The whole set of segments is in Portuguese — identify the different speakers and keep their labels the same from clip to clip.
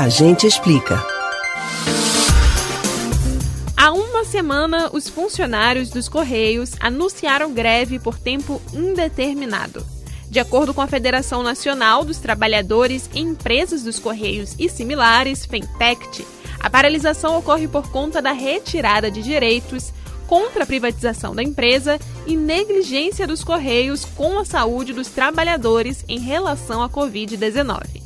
Speaker 1: A gente explica.
Speaker 2: Há uma semana, os funcionários dos Correios anunciaram greve por tempo indeterminado. De acordo com a Federação Nacional dos Trabalhadores em Empresas dos Correios e similares, FENTECT, a paralisação ocorre por conta da retirada de direitos, contra a privatização da empresa e negligência dos Correios com a saúde dos trabalhadores em relação à Covid-19.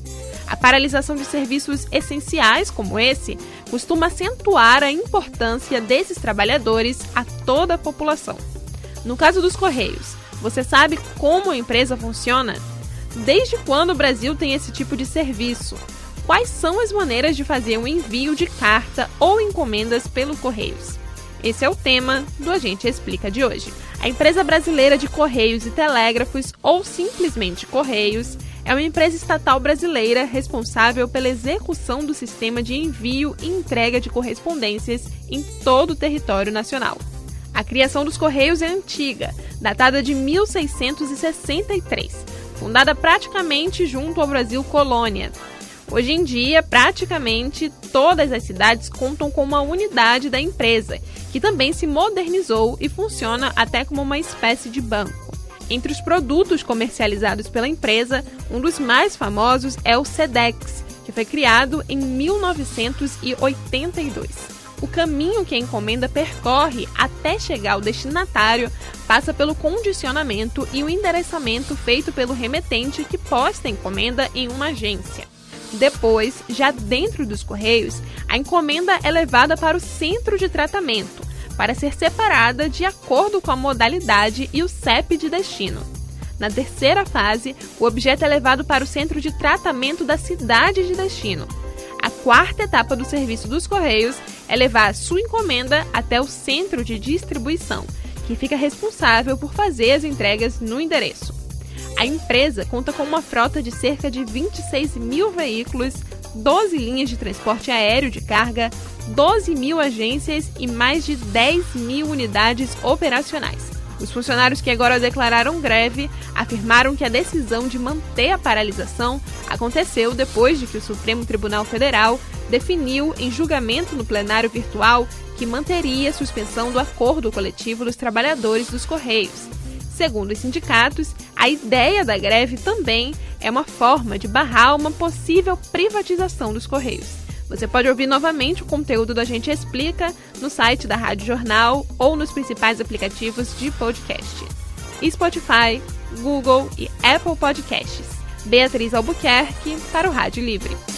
Speaker 2: A paralisação de serviços essenciais como esse costuma acentuar a importância desses trabalhadores a toda a população. No caso dos Correios, você sabe como a empresa funciona? Desde quando o Brasil tem esse tipo de serviço? Quais são as maneiras de fazer um envio de carta ou encomendas pelo Correios? Esse é o tema do Agente Explica de hoje. A empresa brasileira de Correios e Telégrafos, ou simplesmente Correios, é uma empresa estatal brasileira responsável pela execução do sistema de envio e entrega de correspondências em todo o território nacional. A criação dos Correios é antiga, datada de 1663, fundada praticamente junto ao Brasil colônia. Hoje em dia, praticamente todas as cidades contam com uma unidade da empresa, que também se modernizou e funciona até como uma espécie de banco. Entre os produtos comercializados pela empresa, um dos mais famosos é o SEDEX, que foi criado em 1982. O caminho que a encomenda percorre até chegar ao destinatário passa pelo condicionamento e o endereçamento feito pelo remetente que posta a encomenda em uma agência. Depois, já dentro dos Correios, a encomenda é levada para o centro de tratamento, para ser separada de acordo com a modalidade e o CEP de destino. Na terceira fase, o objeto é levado para o centro de tratamento da cidade de destino. A quarta etapa do serviço dos Correios é levar a sua encomenda até o centro de distribuição, que fica responsável por fazer as entregas no endereço. A empresa conta com uma frota de cerca de 26 mil veículos, 12 linhas de transporte aéreo de carga, 12 mil agências e mais de 10 mil unidades operacionais. Os funcionários que agora declararam greve afirmaram que a decisão de manter a paralisação aconteceu depois de que o Supremo Tribunal Federal definiu em julgamento no plenário virtual que manteria a suspensão do acordo coletivo dos trabalhadores dos Correios. Segundo os sindicatos, a ideia da greve também é uma forma de barrar uma possível privatização dos Correios. Você pode ouvir novamente o conteúdo do A Gente Explica no site da Rádio Jornal ou nos principais aplicativos de podcast. Spotify, Google e Apple Podcasts. Beatriz Albuquerque para o Rádio Livre.